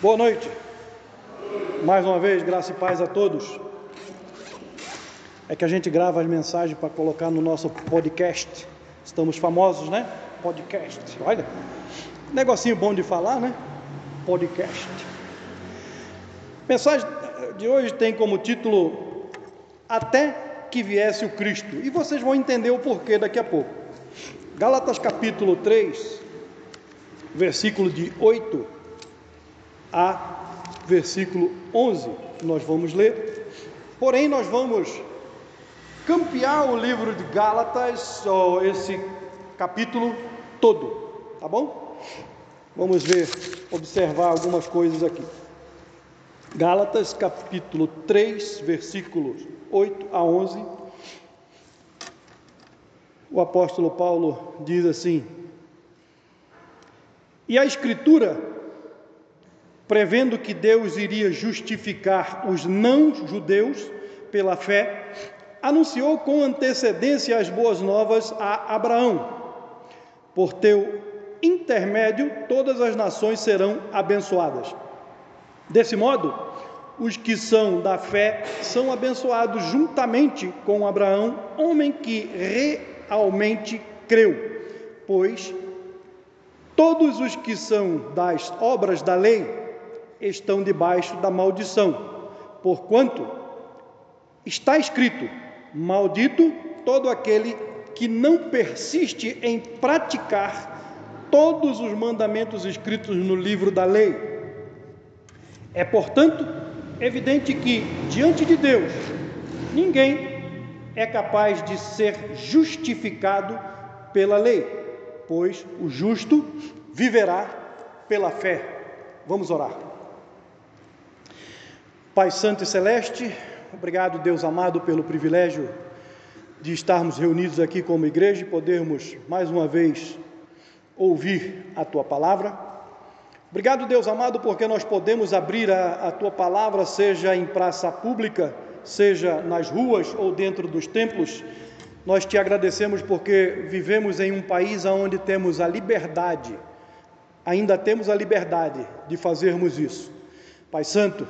Boa noite. Mais uma vez, graça e paz a todos. É que a gente grava as mensagens para colocar no nosso podcast. Estamos famosos, né? Podcast. Olha, negocinho bom de falar, né? Podcast. Mensagem de hoje tem como título Até que viesse o Cristo. E vocês vão entender o porquê daqui a pouco. Gálatas capítulo 3, versículo de 8 a versículo 11, nós vamos ler. Porém, nós vamos campear o livro de Gálatas, ou esse capítulo todo, tá bom? Vamos ver, observar algumas coisas aqui. Gálatas, capítulo 3, versículos 8 a 11. O apóstolo Paulo diz assim: E a Escritura prevendo que Deus iria justificar os não-judeus pela fé, anunciou com antecedência as boas novas a Abraão. Por teu intermédio, todas as nações serão abençoadas. Desse modo, os que são da fé são abençoados juntamente com Abraão, homem que realmente creu, pois todos os que são das obras da lei estão debaixo da maldição, porquanto está escrito: Maldito todo aquele que não persiste em praticar todos os mandamentos escritos no livro da lei. É, portanto, evidente que, diante de Deus, ninguém é capaz de ser justificado pela lei, pois o justo viverá pela fé. Vamos orar. Pai Santo e Celeste, obrigado, Deus amado, pelo privilégio de estarmos reunidos aqui como igreja e podermos mais uma vez ouvir a tua palavra. Obrigado, Deus amado, porque nós podemos abrir a, a tua palavra, seja em praça pública, seja nas ruas ou dentro dos templos. Nós te agradecemos porque vivemos em um país onde temos a liberdade, ainda temos a liberdade de fazermos isso. Pai Santo,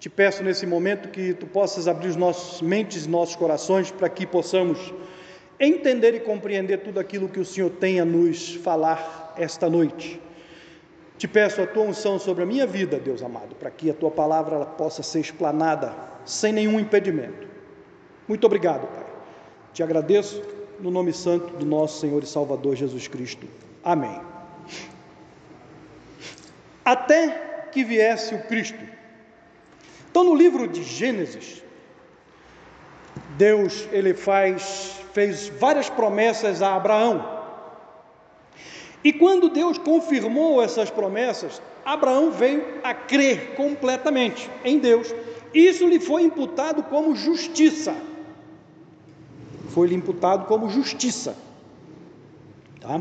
te peço nesse momento que tu possas abrir os nossos mentes e nossos corações para que possamos entender e compreender tudo aquilo que o Senhor tem a nos falar esta noite. Te peço a tua unção sobre a minha vida, Deus amado, para que a tua palavra possa ser explanada sem nenhum impedimento. Muito obrigado, Pai. Te agradeço no nome santo do nosso Senhor e Salvador Jesus Cristo. Amém. Até que viesse o Cristo então, no livro de Gênesis, Deus ele faz, fez várias promessas a Abraão. E quando Deus confirmou essas promessas, Abraão veio a crer completamente em Deus. Isso lhe foi imputado como justiça. Foi lhe imputado como justiça. Tá?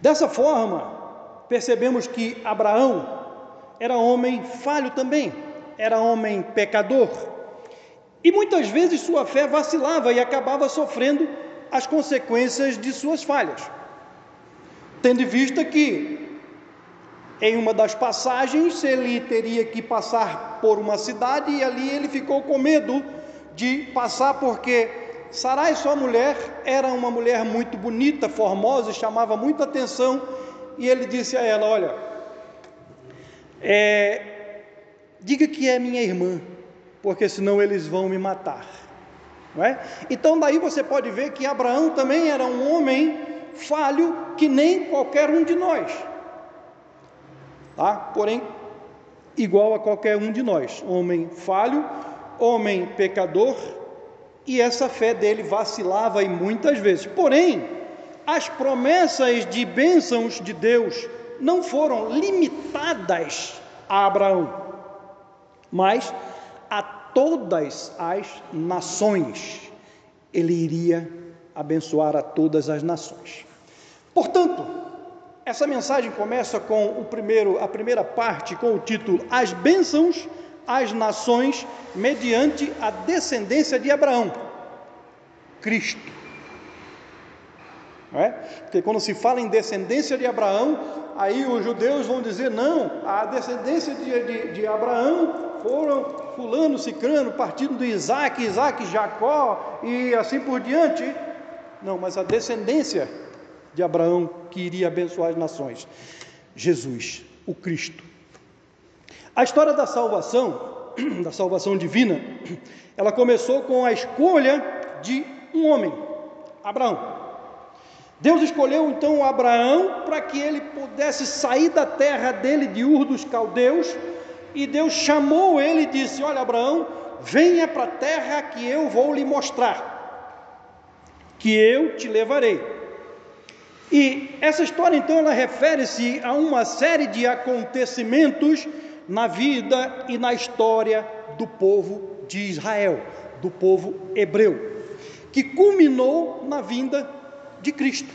Dessa forma, percebemos que Abraão era homem falho também era homem pecador e muitas vezes sua fé vacilava e acabava sofrendo as consequências de suas falhas. Tendo em vista que, em uma das passagens, ele teria que passar por uma cidade e ali ele ficou com medo de passar porque Sarai, sua mulher, era uma mulher muito bonita, formosa, chamava muita atenção, e ele disse a ela: Olha, é, diga que é minha irmã, porque senão eles vão me matar. Não é? Então, daí você pode ver que Abraão também era um homem falho que nem qualquer um de nós, tá? porém, igual a qualquer um de nós, homem falho, homem pecador, e essa fé dele vacilava e muitas vezes. Porém, as promessas de bênçãos de Deus não foram limitadas a Abraão mas a todas as nações ele iria abençoar a todas as nações. Portanto, essa mensagem começa com o primeiro, a primeira parte com o título As bênçãos às nações mediante a descendência de Abraão, Cristo. Não é? Porque quando se fala em descendência de Abraão, aí os judeus vão dizer: não, a descendência de, de, de Abraão foram fulano, cicrano, partindo de Isaac, Isaac, Jacó e assim por diante. Não, mas a descendência de Abraão que iria abençoar as nações. Jesus, o Cristo. A história da salvação, da salvação divina, ela começou com a escolha de um homem, Abraão. Deus escolheu então Abraão para que ele pudesse sair da terra dele, de Ur dos Caldeus, e Deus chamou ele e disse: Olha, Abraão, venha para a terra que eu vou lhe mostrar, que eu te levarei. E essa história então ela refere-se a uma série de acontecimentos na vida e na história do povo de Israel, do povo hebreu, que culminou na vinda de Cristo,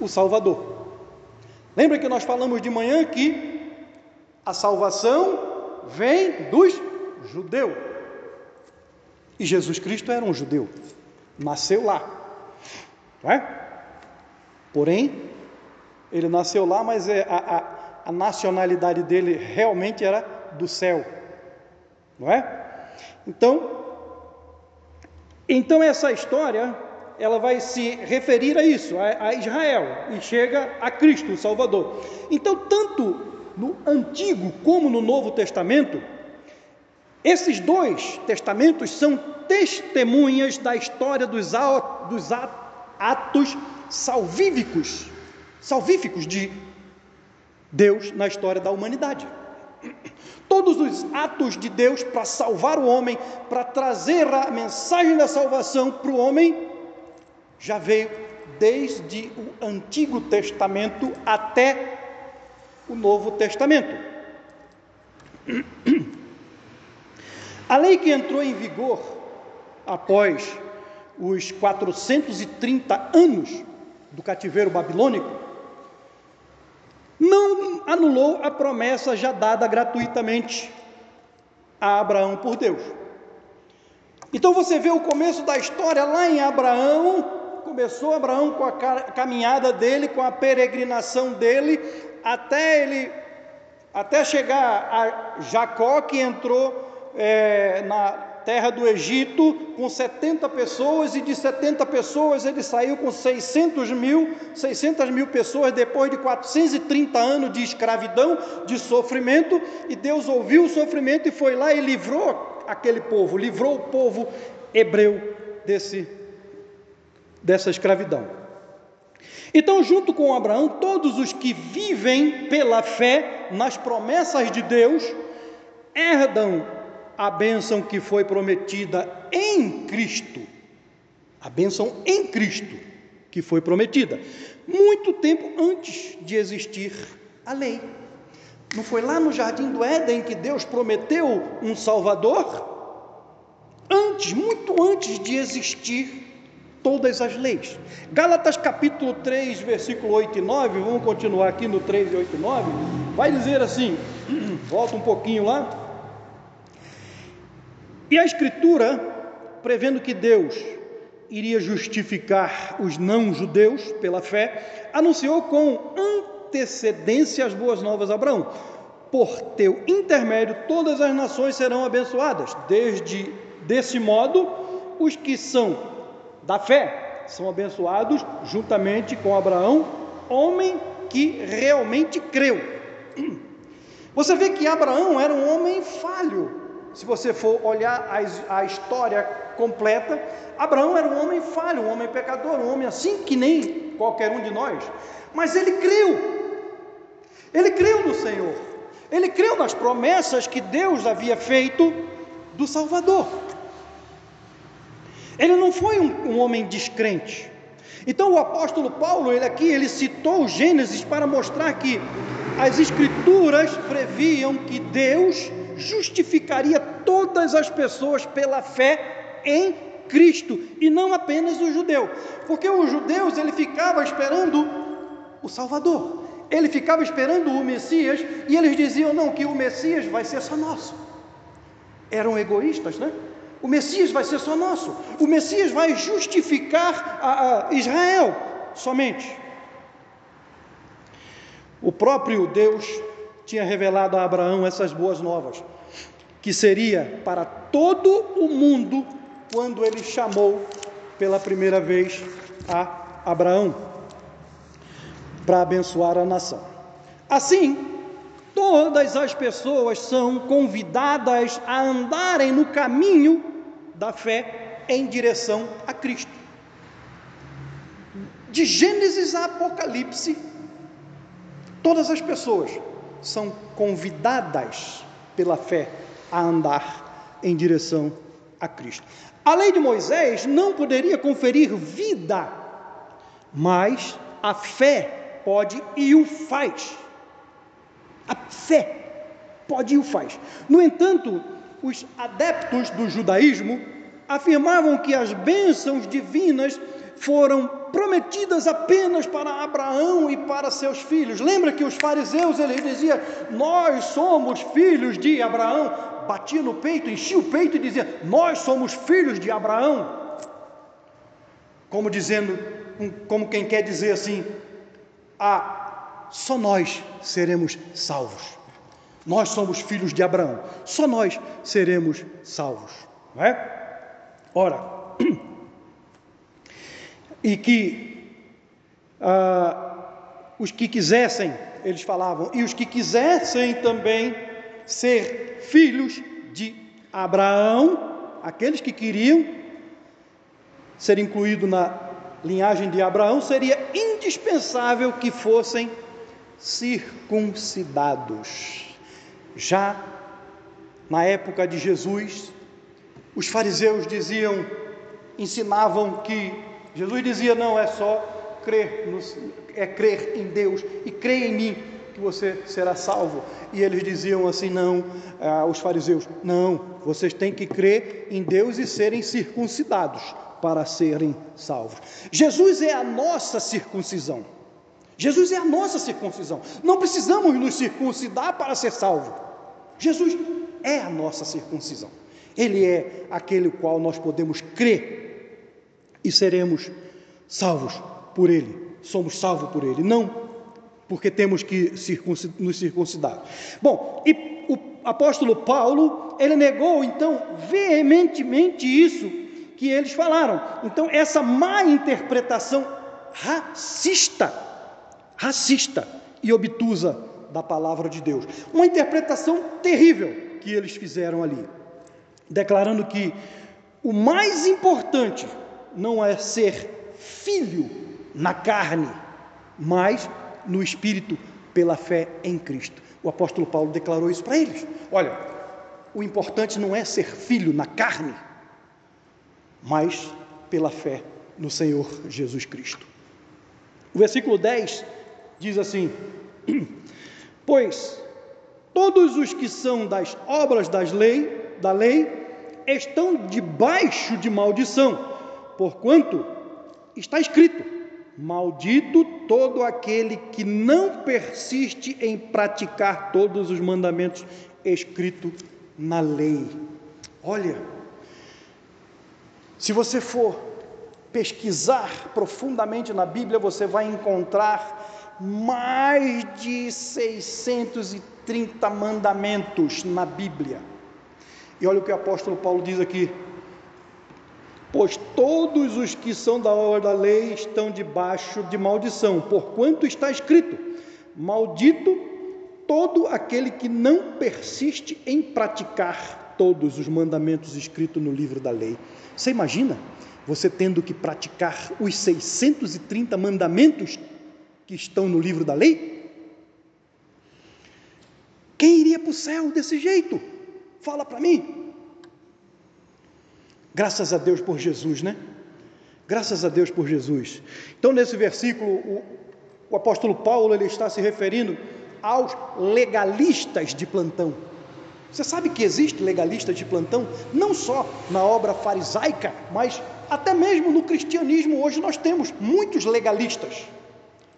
o Salvador. Lembra que nós falamos de manhã que a salvação vem dos judeus. E Jesus Cristo era um judeu, nasceu lá, não é? Porém, ele nasceu lá, mas é, a, a, a nacionalidade dele realmente era do céu, não é? Então, então essa história ela vai se referir a isso, a, a Israel, e chega a Cristo, o Salvador. Então, tanto no Antigo como no Novo Testamento, esses dois testamentos são testemunhas da história dos, atos salvíficos, salvíficos de Deus na história da humanidade. Todos os atos de Deus para salvar o homem, para trazer a mensagem da salvação para o homem, já veio desde o Antigo Testamento até o Novo Testamento. A lei que entrou em vigor após os 430 anos do cativeiro babilônico não anulou a promessa já dada gratuitamente a Abraão por Deus. Então você vê o começo da história lá em Abraão, começou Abraão com a caminhada dele, com a peregrinação dele, até ele, até chegar a Jacó, que entrou é, na terra do Egito com 70 pessoas, e de 70 pessoas ele saiu com 600 mil, 600 mil pessoas depois de 430 anos de escravidão, de sofrimento, e Deus ouviu o sofrimento e foi lá e livrou aquele povo, livrou o povo hebreu desse dessa escravidão. Então, junto com Abraão, todos os que vivem pela fé nas promessas de Deus herdam a bênção que foi prometida em Cristo. A bênção em Cristo que foi prometida, muito tempo antes de existir a lei. Não foi lá no jardim do Éden que Deus prometeu um Salvador? Antes, muito antes de existir todas as leis. Gálatas capítulo 3, versículo 8 e 9, vamos continuar aqui no 3 e 8 e 9, vai dizer assim, volta um pouquinho lá. E a escritura, prevendo que Deus iria justificar os não-judeus pela fé, anunciou com antecedência as boas novas a Abraão. Por teu intermédio todas as nações serão abençoadas. Desde desse modo, os que são da fé são abençoados juntamente com Abraão, homem que realmente creu. Você vê que Abraão era um homem falho. Se você for olhar a, a história completa, Abraão era um homem falho, um homem pecador, um homem assim que nem qualquer um de nós. Mas ele creu. Ele creu no Senhor. Ele creu nas promessas que Deus havia feito do Salvador. Ele não foi um, um homem descrente. Então o apóstolo Paulo, ele aqui, ele citou Gênesis para mostrar que as escrituras previam que Deus justificaria todas as pessoas pela fé em Cristo e não apenas o judeu, porque os judeus ele ficava esperando o Salvador, ele ficava esperando o Messias e eles diziam não que o Messias vai ser só nosso. Eram egoístas, né? O Messias vai ser só nosso. O Messias vai justificar a, a Israel. somente. O próprio Deus tinha revelado a Abraão essas boas novas, que seria para todo o mundo quando ele chamou pela primeira vez a Abraão para abençoar a nação. Assim, todas as pessoas são convidadas a andarem no caminho da fé em direção a Cristo. De Gênesis a Apocalipse, todas as pessoas são convidadas pela fé a andar em direção a Cristo. A lei de Moisés não poderia conferir vida, mas a fé pode e o faz. A fé pode e o faz. No entanto, os adeptos do judaísmo afirmavam que as bênçãos divinas foram prometidas apenas para Abraão e para seus filhos. Lembra que os fariseus eles diziam: "Nós somos filhos de Abraão". Batia no peito, enchia o peito e dizia: "Nós somos filhos de Abraão". Como dizendo, como quem quer dizer assim: "Ah, só nós seremos salvos". Nós somos filhos de Abraão, só nós seremos salvos, não é? Ora, e que ah, os que quisessem, eles falavam, e os que quisessem também ser filhos de Abraão, aqueles que queriam ser incluídos na linhagem de Abraão, seria indispensável que fossem circuncidados. Já na época de Jesus, os fariseus diziam, ensinavam que Jesus dizia: não, é só crer, no, é crer em Deus e crer em mim que você será salvo. E eles diziam assim: não, ah, os fariseus, não, vocês têm que crer em Deus e serem circuncidados para serem salvos. Jesus é a nossa circuncisão. Jesus é a nossa circuncisão. Não precisamos nos circuncidar para ser salvo. Jesus é a nossa circuncisão. Ele é aquele qual nós podemos crer e seremos salvos por Ele. Somos salvos por Ele, não porque temos que nos circuncidar. Bom, e o apóstolo Paulo, ele negou então veementemente isso que eles falaram. Então, essa má interpretação racista, racista e obtusa da palavra de Deus. Uma interpretação terrível que eles fizeram ali declarando que o mais importante não é ser filho na carne, mas no espírito pela fé em Cristo. O apóstolo Paulo declarou isso para eles. Olha, o importante não é ser filho na carne, mas pela fé no Senhor Jesus Cristo. O versículo 10 diz assim: Pois todos os que são das obras das lei, da lei estão debaixo de maldição, porquanto está escrito: Maldito todo aquele que não persiste em praticar todos os mandamentos escritos na lei. Olha, se você for pesquisar profundamente na Bíblia, você vai encontrar mais de 630 mandamentos na Bíblia. E olha o que o apóstolo Paulo diz aqui: Pois todos os que são da obra da lei estão debaixo de maldição, porquanto está escrito: Maldito todo aquele que não persiste em praticar todos os mandamentos escritos no livro da lei. Você imagina você tendo que praticar os 630 mandamentos que estão no livro da lei? Quem iria para o céu desse jeito? Fala para mim. Graças a Deus por Jesus, né? Graças a Deus por Jesus. Então, nesse versículo, o, o apóstolo Paulo ele está se referindo aos legalistas de plantão. Você sabe que existe legalista de plantão, não só na obra farisaica, mas até mesmo no cristianismo hoje nós temos muitos legalistas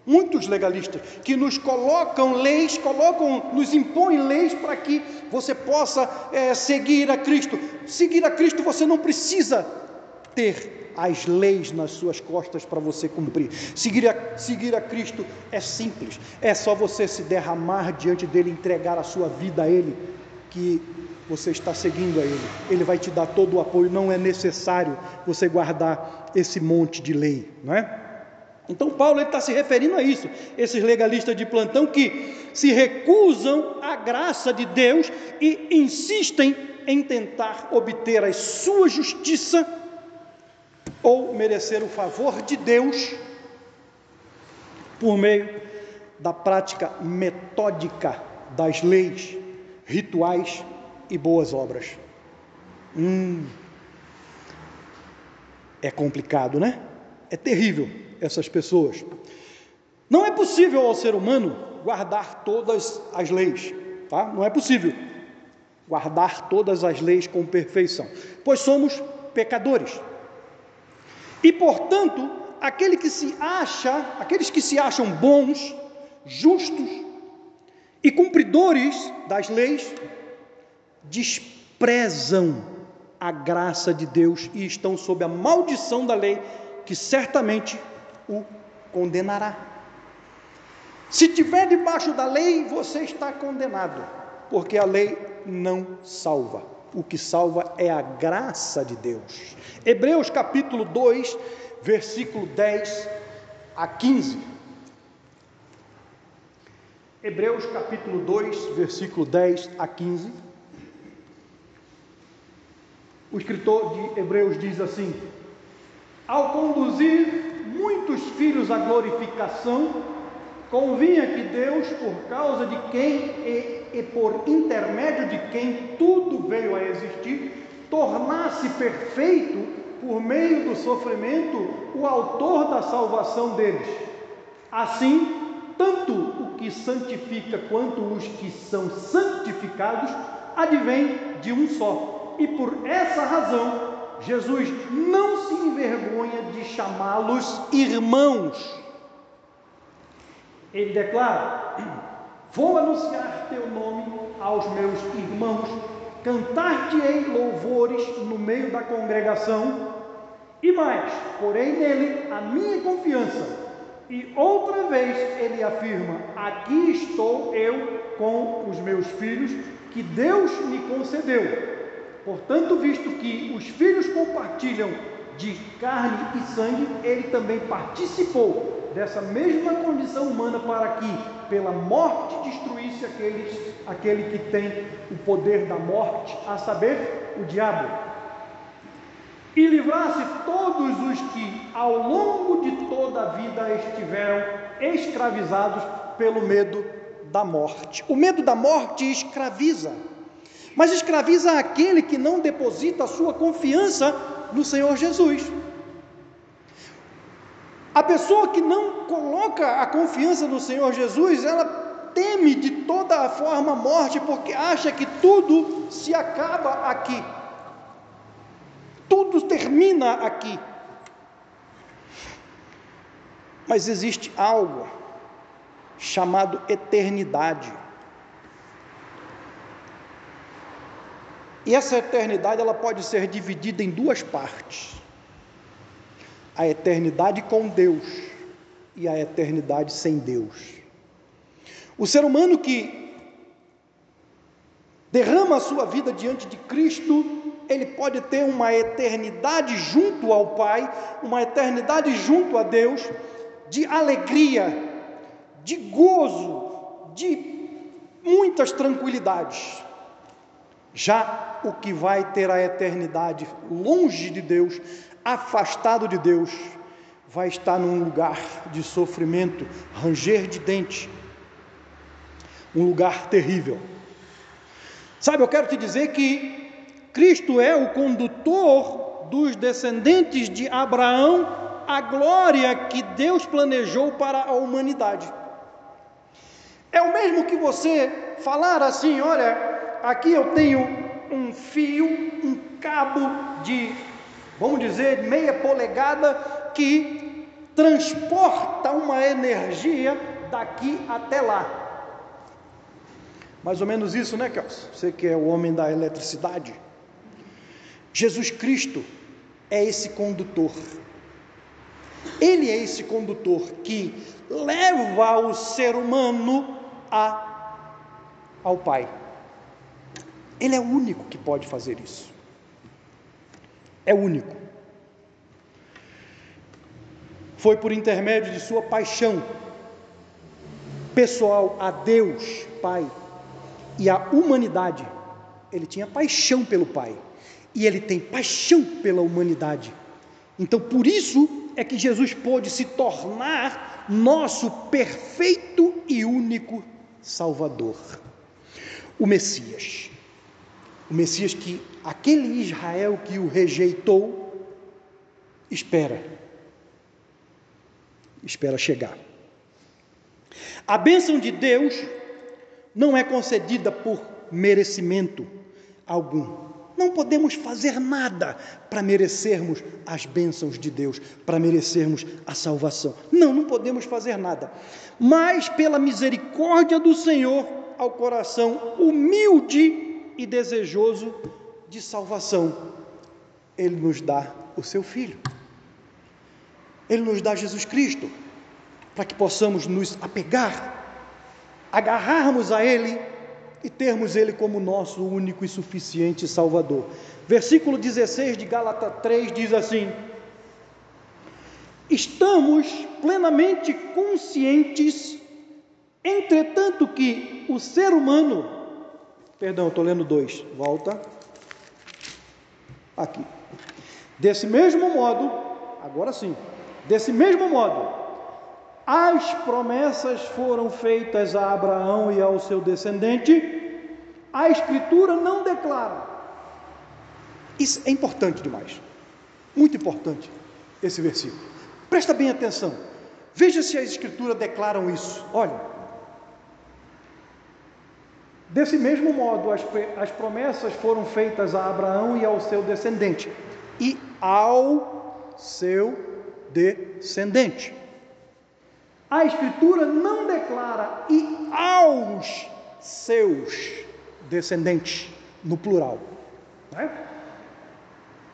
muitos legalistas, que nos colocam leis, colocam, nos impõem leis para que você possa é, seguir a Cristo. Seguir a Cristo você não precisa ter as leis nas suas costas para você cumprir. Seguir a, seguir a Cristo é simples, é só você se derramar diante dele, entregar a sua vida a Ele, que você está seguindo a Ele. Ele vai te dar todo o apoio, não é necessário você guardar esse monte de lei, não é? Então Paulo está se referindo a isso, esses legalistas de plantão que se recusam à graça de Deus e insistem em tentar obter a sua justiça ou merecer o favor de Deus por meio da prática metódica das leis, rituais e boas obras. Hum, é complicado, né? É terrível essas pessoas. Não é possível ao ser humano guardar todas as leis, tá? Não é possível guardar todas as leis com perfeição, pois somos pecadores. E, portanto, aquele que se acha, aqueles que se acham bons, justos e cumpridores das leis, desprezam a graça de Deus e estão sob a maldição da lei, que certamente o condenará. Se tiver debaixo da lei, você está condenado, porque a lei não salva. O que salva é a graça de Deus. Hebreus capítulo 2, versículo 10 a 15. Hebreus capítulo 2, versículo 10 a 15. O escritor de Hebreus diz assim: Ao conduzir muitos filhos à glorificação, convinha que Deus, por causa de quem e, e por intermédio de quem tudo veio a existir, tornasse perfeito, por meio do sofrimento, o autor da salvação deles. Assim, tanto o que santifica quanto os que são santificados advém de um só. E por essa razão, Jesus não se envergonha de chamá-los irmãos ele declara: Vou anunciar teu nome aos meus irmãos, cantar-te-ei louvores no meio da congregação, e mais, porém nele a minha confiança. E outra vez ele afirma: Aqui estou eu com os meus filhos, que Deus me concedeu. Portanto, visto que os filhos compartilham de carne e sangue, ele também participou dessa mesma condição humana para que, pela morte, destruísse aqueles, aquele que tem o poder da morte, a saber, o diabo, e livrasse todos os que, ao longo de toda a vida, estiveram escravizados pelo medo da morte. O medo da morte escraviza, mas escraviza aquele que não deposita a sua confiança no Senhor Jesus. A pessoa que não coloca a confiança no Senhor Jesus, ela teme de toda a forma a morte, porque acha que tudo se acaba aqui, tudo termina aqui. Mas existe algo chamado eternidade. E essa eternidade ela pode ser dividida em duas partes a eternidade com Deus e a eternidade sem Deus. O ser humano que derrama a sua vida diante de Cristo, ele pode ter uma eternidade junto ao Pai, uma eternidade junto a Deus, de alegria, de gozo, de muitas tranquilidades. Já o que vai ter a eternidade longe de Deus, afastado de Deus, vai estar num lugar de sofrimento, ranger de dente, um lugar terrível. Sabe, eu quero te dizer que Cristo é o condutor dos descendentes de Abraão à glória que Deus planejou para a humanidade. É o mesmo que você falar assim: olha, aqui eu tenho um fio, um cabo de vamos dizer, meia polegada, que transporta uma energia daqui até lá. Mais ou menos isso, né, Kelso? Você que é o homem da eletricidade. Jesus Cristo é esse condutor. Ele é esse condutor que leva o ser humano a, ao Pai. Ele é o único que pode fazer isso. É o único. Foi por intermédio de sua paixão pessoal a Deus, Pai, e a humanidade. Ele tinha paixão pelo Pai e ele tem paixão pela humanidade. Então, por isso é que Jesus pôde se tornar nosso perfeito e único Salvador. O Messias. O Messias que aquele Israel que o rejeitou espera. Espera chegar. A bênção de Deus não é concedida por merecimento algum. Não podemos fazer nada para merecermos as bênçãos de Deus, para merecermos a salvação. Não, não podemos fazer nada. Mas pela misericórdia do Senhor, ao coração humilde e desejoso de salvação, Ele nos dá o seu Filho. Ele nos dá Jesus Cristo, para que possamos nos apegar, agarrarmos a Ele e termos Ele como nosso único e suficiente Salvador. Versículo 16 de Gálatas 3 diz assim: Estamos plenamente conscientes, entretanto, que o ser humano, perdão, estou lendo dois, volta, aqui. Desse mesmo modo, agora sim, desse mesmo modo, as promessas foram feitas a Abraão e ao seu descendente, a Escritura não declara. Isso é importante demais, muito importante esse versículo. Presta bem atenção, veja se a Escritura declaram isso. Olha, desse mesmo modo, as, as promessas foram feitas a Abraão e ao seu descendente, e ao seu descendente. A Escritura não declara e aos seus descendentes, no plural, né?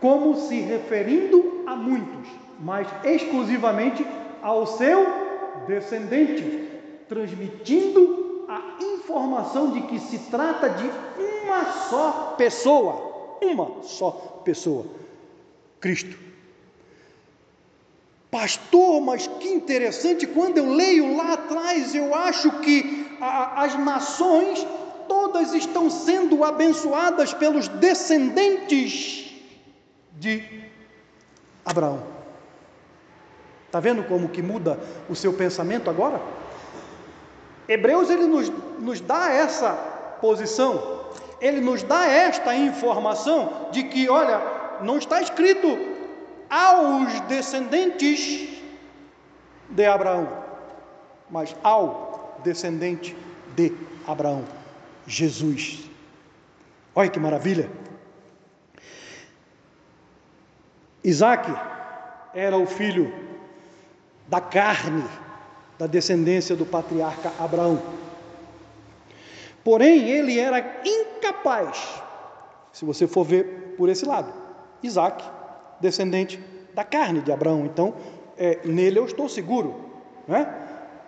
como se referindo a muitos, mas exclusivamente ao seu descendente, transmitindo a informação de que se trata de uma só pessoa, uma só pessoa, Cristo. Pastor, mas que interessante, quando eu leio lá atrás, eu acho que a, as nações todas estão sendo abençoadas pelos descendentes de Abraão. Está vendo como que muda o seu pensamento agora? Hebreus ele nos, nos dá essa posição, ele nos dá esta informação de que, olha, não está escrito aos descendentes de Abraão, mas ao descendente de Abraão, Jesus. Olha que maravilha! Isaac era o filho da carne, da descendência do patriarca Abraão. Porém, ele era incapaz, se você for ver por esse lado, Isaac descendente da carne de Abraão. Então, é, nele eu estou seguro, né?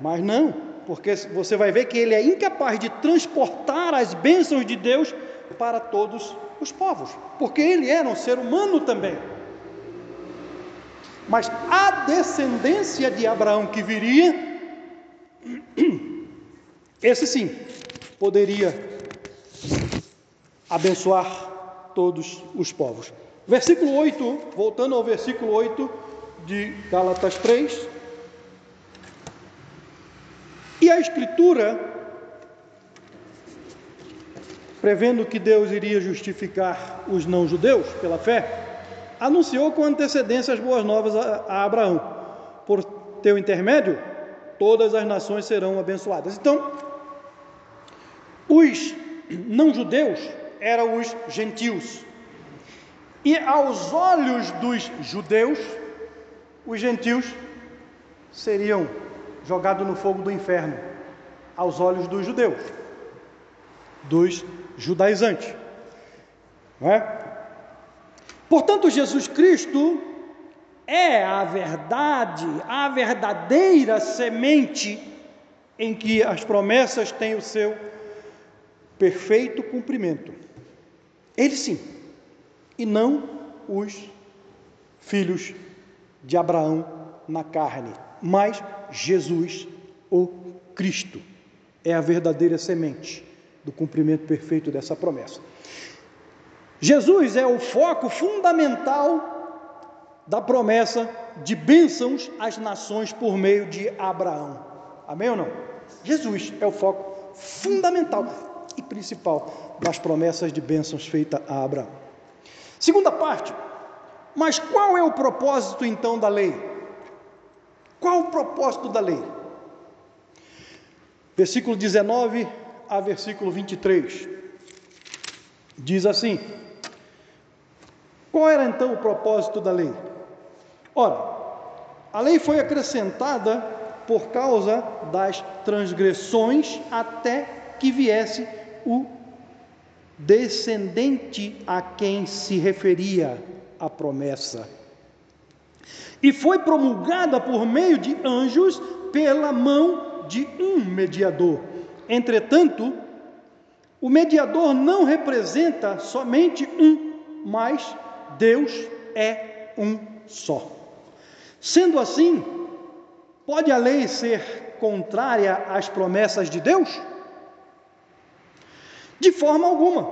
Mas não, porque você vai ver que ele é incapaz de transportar as bênçãos de Deus para todos os povos, porque ele era um ser humano também. Mas a descendência de Abraão que viria, esse sim, poderia abençoar todos os povos. Versículo 8, voltando ao versículo 8 de Gálatas 3. E a Escritura, prevendo que Deus iria justificar os não-judeus pela fé, anunciou com antecedência as boas novas a, a Abraão. Por teu intermédio, todas as nações serão abençoadas. Então, os não-judeus eram os gentios, e aos olhos dos judeus, os gentios seriam jogados no fogo do inferno, aos olhos dos judeus, dos judaizantes. É? Portanto, Jesus Cristo é a verdade, a verdadeira semente em que as promessas têm o seu perfeito cumprimento. Ele sim, e não os filhos de Abraão na carne, mas Jesus, o Cristo, é a verdadeira semente do cumprimento perfeito dessa promessa. Jesus é o foco fundamental da promessa de bênçãos às nações por meio de Abraão. Amém ou não? Jesus é o foco fundamental e principal das promessas de bênçãos feitas a Abraão. Segunda parte, mas qual é o propósito então da lei? Qual o propósito da lei? Versículo 19 a versículo 23. Diz assim: Qual era então o propósito da lei? Ora, a lei foi acrescentada por causa das transgressões até que viesse o descendente a quem se referia a promessa. E foi promulgada por meio de anjos pela mão de um mediador. Entretanto, o mediador não representa somente um, mas Deus é um só. Sendo assim, pode a lei ser contrária às promessas de Deus? De forma alguma,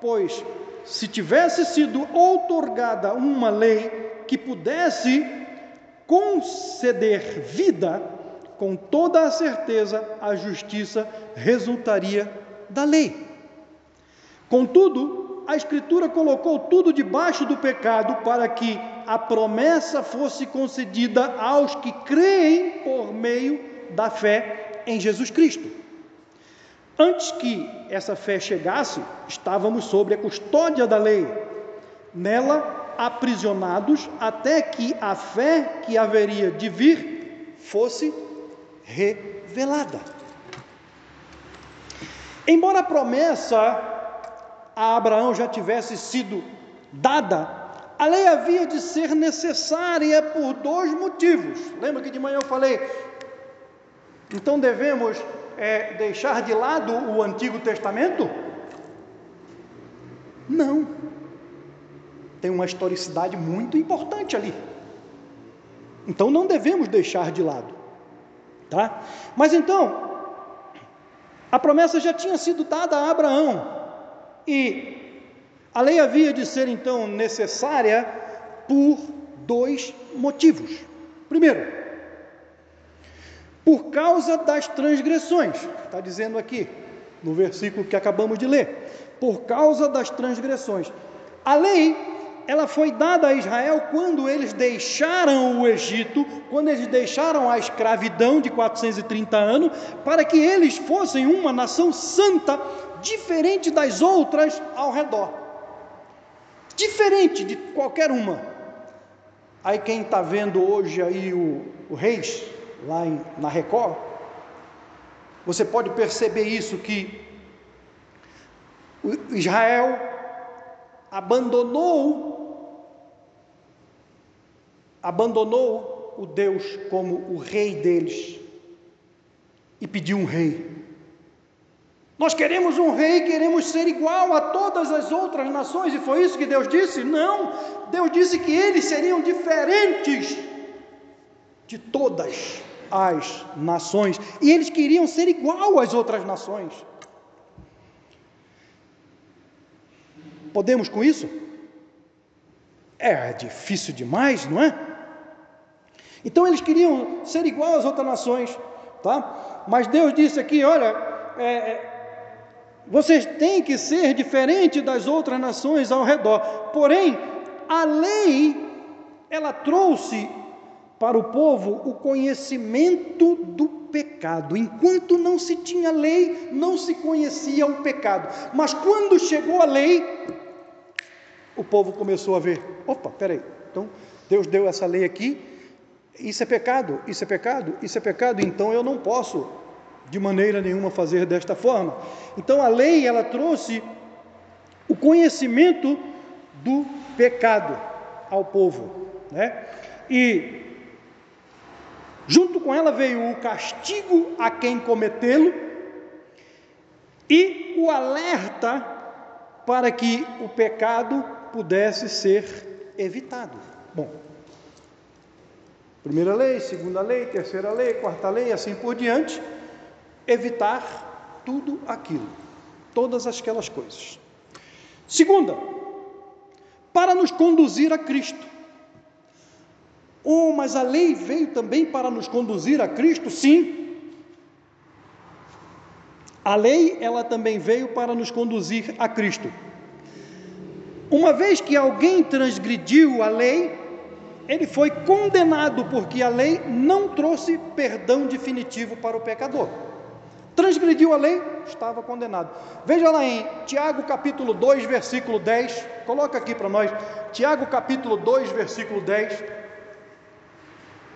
pois se tivesse sido outorgada uma lei que pudesse conceder vida, com toda a certeza a justiça resultaria da lei. Contudo, a Escritura colocou tudo debaixo do pecado para que a promessa fosse concedida aos que creem por meio da fé em Jesus Cristo. Antes que essa fé chegasse, estávamos sob a custódia da lei, nela aprisionados até que a fé que haveria de vir fosse revelada. Embora a promessa a Abraão já tivesse sido dada a lei havia de ser necessária por dois motivos. Lembra que de manhã eu falei? Então devemos é, deixar de lado o Antigo Testamento? Não. Tem uma historicidade muito importante ali. Então não devemos deixar de lado. Tá? Mas então, a promessa já tinha sido dada a Abraão. E a lei havia de ser então necessária por dois motivos. Primeiro, por causa das transgressões, está dizendo aqui no versículo que acabamos de ler, por causa das transgressões. A lei, ela foi dada a Israel quando eles deixaram o Egito, quando eles deixaram a escravidão de 430 anos, para que eles fossem uma nação santa, diferente das outras ao redor diferente de qualquer uma. Aí quem está vendo hoje aí o, o Reis, lá em, na Record, você pode perceber isso, que Israel abandonou, abandonou o Deus como o rei deles e pediu um rei. Nós queremos um rei, queremos ser igual a todas as outras nações, e foi isso que Deus disse? Não, Deus disse que eles seriam diferentes de todas as nações, e eles queriam ser igual às outras nações. Podemos com isso? É difícil demais, não é? Então eles queriam ser igual às outras nações, tá? Mas Deus disse aqui: olha, é, é vocês têm que ser diferente das outras nações ao redor. Porém, a lei, ela trouxe para o povo o conhecimento do pecado. Enquanto não se tinha lei, não se conhecia o pecado. Mas quando chegou a lei, o povo começou a ver: opa, peraí, então Deus deu essa lei aqui, isso é pecado, isso é pecado, isso é pecado, então eu não posso de maneira nenhuma fazer desta forma. Então a lei ela trouxe o conhecimento do pecado ao povo, né? E junto com ela veio o castigo a quem cometê-lo e o alerta para que o pecado pudesse ser evitado. Bom, primeira lei, segunda lei, terceira lei, quarta lei, assim por diante, evitar tudo aquilo, todas aquelas coisas. Segunda, para nos conduzir a Cristo. Oh, mas a lei veio também para nos conduzir a Cristo? Sim. A lei, ela também veio para nos conduzir a Cristo. Uma vez que alguém transgrediu a lei, ele foi condenado porque a lei não trouxe perdão definitivo para o pecador. Transgrediu a lei, estava condenado. Veja lá em Tiago capítulo 2, versículo 10. Coloca aqui para nós. Tiago capítulo 2, versículo 10.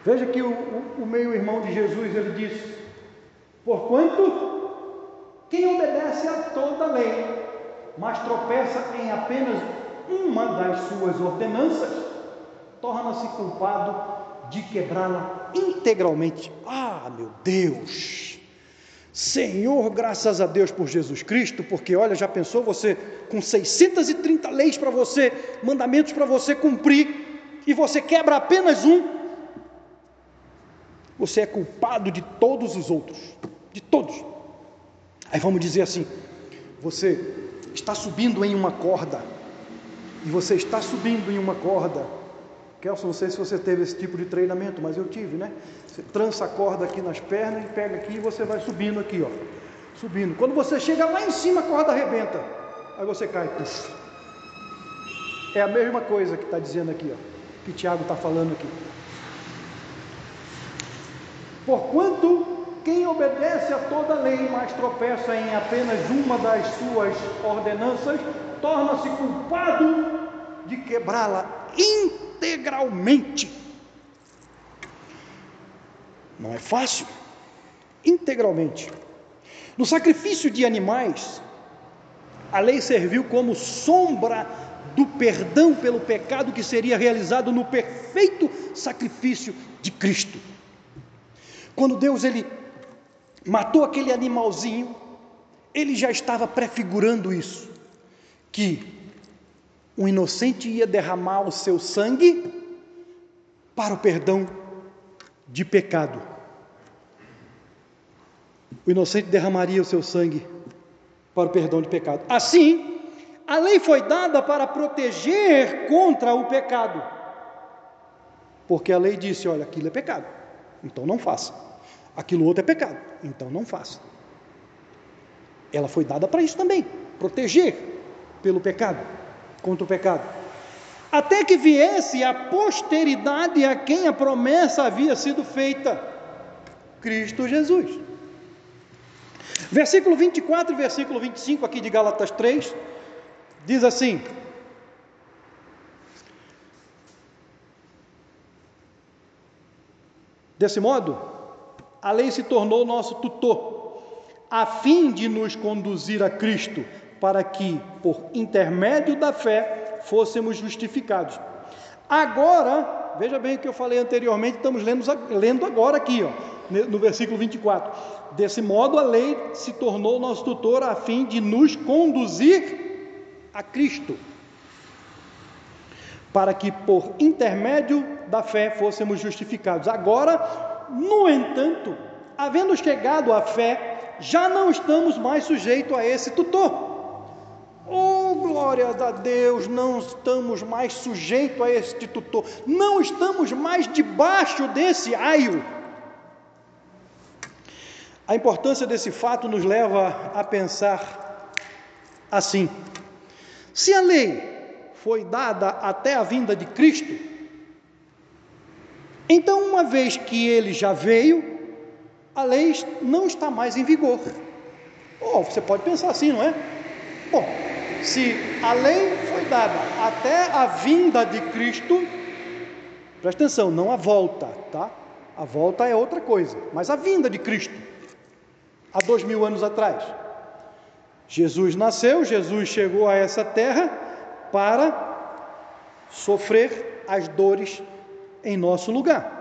Veja que o, o, o meio-irmão de Jesus ele diz: Porquanto quem obedece a toda a lei, mas tropeça em apenas uma das suas ordenanças, torna-se culpado de quebrá-la integralmente. Ah, meu Deus! Senhor, graças a Deus por Jesus Cristo, porque olha, já pensou você com 630 leis para você, mandamentos para você cumprir, e você quebra apenas um, você é culpado de todos os outros, de todos. Aí vamos dizer assim: você está subindo em uma corda, e você está subindo em uma corda, Kelson, não sei se você teve esse tipo de treinamento, mas eu tive, né? Você trança a corda aqui nas pernas e pega aqui e você vai subindo aqui, ó. Subindo. Quando você chega lá em cima, a corda arrebenta. Aí você cai. É a mesma coisa que está dizendo aqui, ó. Que Tiago está falando aqui. Porquanto quem obedece a toda lei, mas tropeça em apenas uma das suas ordenanças, torna-se culpado de quebrá-la integralmente. Não é fácil. Integralmente. No sacrifício de animais, a lei serviu como sombra do perdão pelo pecado que seria realizado no perfeito sacrifício de Cristo. Quando Deus ele matou aquele animalzinho, ele já estava prefigurando isso, que um inocente ia derramar o seu sangue para o perdão de pecado. O inocente derramaria o seu sangue para o perdão de pecado. Assim, a lei foi dada para proteger contra o pecado. Porque a lei disse: olha, aquilo é pecado, então não faça. Aquilo outro é pecado, então não faça. Ela foi dada para isso também proteger pelo pecado contra o pecado. Até que viesse a posteridade a quem a promessa havia sido feita, Cristo Jesus. Versículo 24 e versículo 25 aqui de Gálatas 3 diz assim: Desse modo, a lei se tornou nosso tutor, a fim de nos conduzir a Cristo, para que, por intermédio da fé, fôssemos justificados. Agora, veja bem o que eu falei anteriormente, estamos lendo, lendo agora aqui, ó, no versículo 24. Desse modo, a lei se tornou nosso tutor a fim de nos conduzir a Cristo, para que, por intermédio da fé, fôssemos justificados. Agora, no entanto, havendo chegado à fé, já não estamos mais sujeitos a esse tutor. Oh, glórias a Deus, não estamos mais sujeitos a este tutor, não estamos mais debaixo desse aio. A importância desse fato nos leva a pensar assim: se a lei foi dada até a vinda de Cristo, então, uma vez que ele já veio, a lei não está mais em vigor. Oh, você pode pensar assim, não é? Bom, se a lei foi dada até a vinda de Cristo, presta atenção, não a volta, tá? A volta é outra coisa, mas a vinda de Cristo, há dois mil anos atrás. Jesus nasceu, Jesus chegou a essa terra para sofrer as dores em nosso lugar.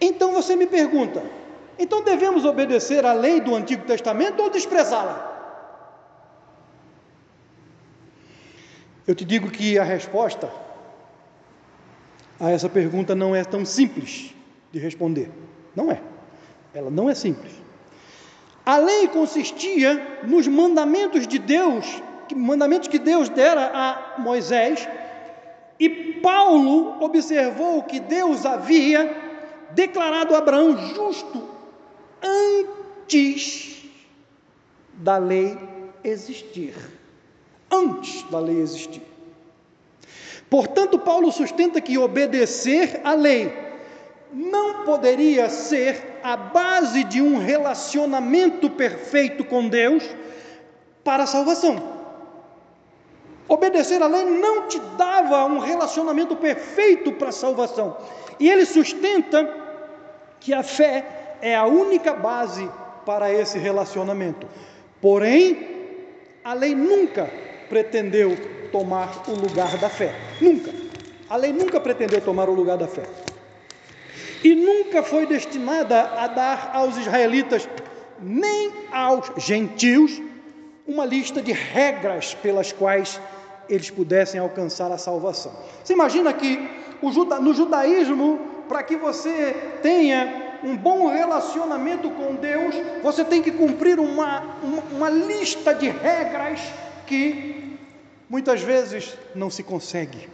Então você me pergunta: então devemos obedecer à lei do Antigo Testamento ou desprezá-la? Eu te digo que a resposta a essa pergunta não é tão simples de responder. Não é. Ela não é simples. A lei consistia nos mandamentos de Deus, mandamentos que Deus dera a Moisés, e Paulo observou que Deus havia declarado Abraão justo antes da lei existir. Antes da lei existir. Portanto, Paulo sustenta que obedecer à lei não poderia ser a base de um relacionamento perfeito com Deus para a salvação. Obedecer à lei não te dava um relacionamento perfeito para a salvação. E ele sustenta que a fé é a única base para esse relacionamento. Porém, a lei nunca pretendeu tomar o lugar da fé. Nunca. A lei nunca pretendeu tomar o lugar da fé. E nunca foi destinada a dar aos israelitas, nem aos gentios, uma lista de regras pelas quais eles pudessem alcançar a salvação. Você imagina que no judaísmo, para que você tenha um bom relacionamento com Deus, você tem que cumprir uma, uma, uma lista de regras que muitas vezes não se consegue.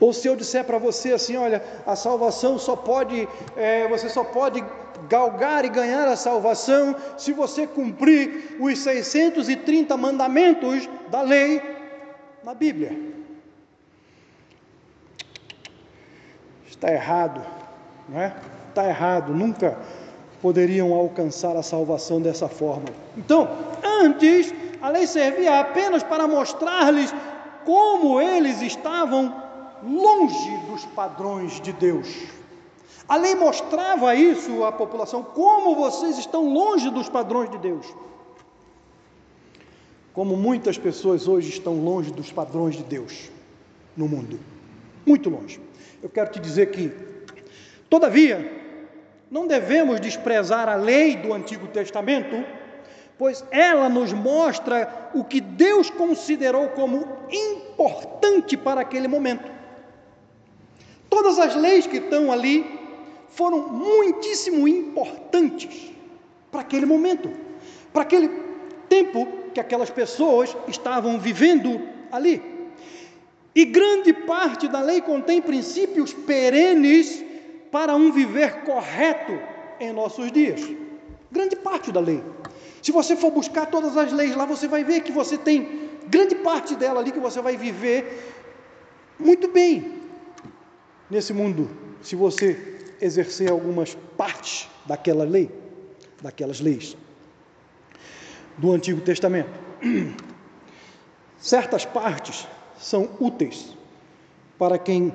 Ou se eu disser para você assim, olha, a salvação só pode, é, você só pode galgar e ganhar a salvação se você cumprir os 630 mandamentos da lei na Bíblia. Está errado, não é? Está errado, nunca poderiam alcançar a salvação dessa forma. Então, antes, a lei servia apenas para mostrar-lhes como eles estavam longe dos padrões de Deus. A lei mostrava isso à população, como vocês estão longe dos padrões de Deus. Como muitas pessoas hoje estão longe dos padrões de Deus no mundo. Muito longe. Eu quero te dizer que, todavia, não devemos desprezar a lei do Antigo Testamento, pois ela nos mostra o que Deus considerou como importante para aquele momento. Todas as leis que estão ali foram muitíssimo importantes para aquele momento, para aquele tempo que aquelas pessoas estavam vivendo ali. E grande parte da lei contém princípios perenes para um viver correto em nossos dias. Grande parte da lei. Se você for buscar todas as leis lá, você vai ver que você tem grande parte dela ali que você vai viver muito bem, nesse mundo se você exercer algumas partes daquela lei, daquelas leis do Antigo Testamento. Certas partes são úteis para quem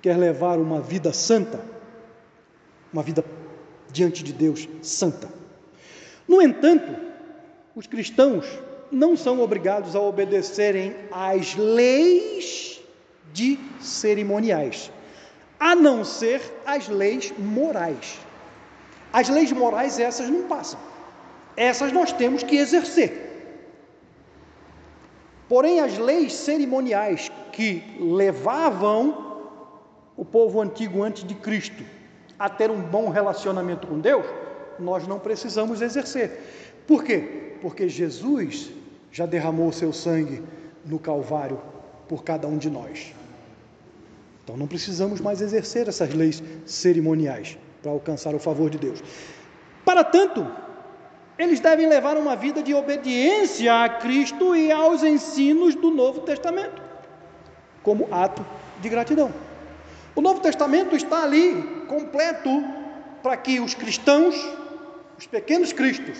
quer levar uma vida santa, uma vida diante de Deus santa. No entanto, os cristãos não são obrigados a obedecerem às leis de cerimoniais a não ser as leis morais. As leis morais, essas não passam. Essas nós temos que exercer. Porém, as leis cerimoniais que levavam o povo antigo antes de Cristo a ter um bom relacionamento com Deus, nós não precisamos exercer. Por quê? Porque Jesus já derramou o seu sangue no Calvário por cada um de nós. Então não precisamos mais exercer essas leis cerimoniais para alcançar o favor de Deus. Para tanto, eles devem levar uma vida de obediência a Cristo e aos ensinos do Novo Testamento, como ato de gratidão. O Novo Testamento está ali completo para que os cristãos, os pequenos cristos,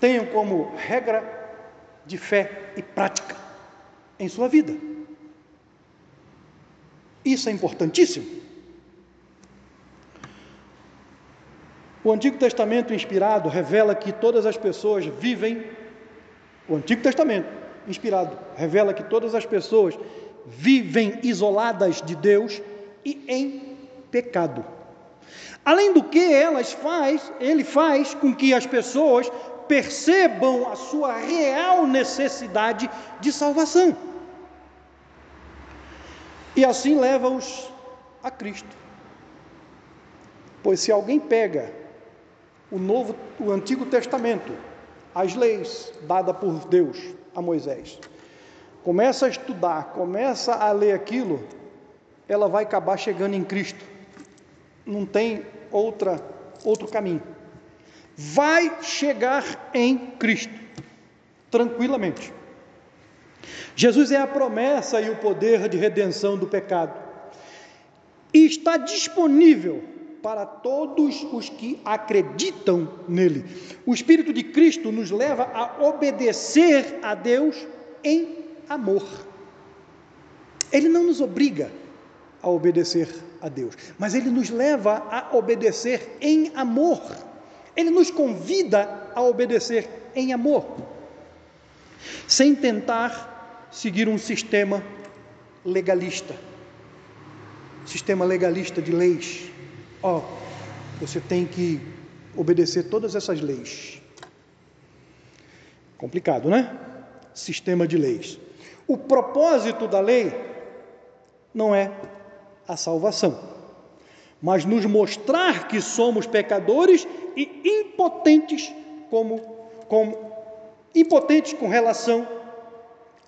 tenham como regra de fé e prática em sua vida. Isso é importantíssimo. O Antigo Testamento inspirado revela que todas as pessoas vivem O Antigo Testamento, inspirado, revela que todas as pessoas vivem isoladas de Deus e em pecado. Além do que elas faz, ele faz com que as pessoas percebam a sua real necessidade de salvação. E assim leva-os a Cristo. Pois se alguém pega o novo, o Antigo Testamento, as leis dadas por Deus a Moisés, começa a estudar, começa a ler aquilo, ela vai acabar chegando em Cristo. Não tem outra outro caminho. Vai chegar em Cristo tranquilamente. Jesus é a promessa e o poder de redenção do pecado. E está disponível para todos os que acreditam nele. O Espírito de Cristo nos leva a obedecer a Deus em amor. Ele não nos obriga a obedecer a Deus, mas ele nos leva a obedecer em amor. Ele nos convida a obedecer em amor, sem tentar seguir um sistema legalista sistema legalista de leis. Ó, oh, você tem que obedecer todas essas leis. Complicado, né? Sistema de leis. O propósito da lei não é a salvação, mas nos mostrar que somos pecadores e impotentes como, como impotentes com relação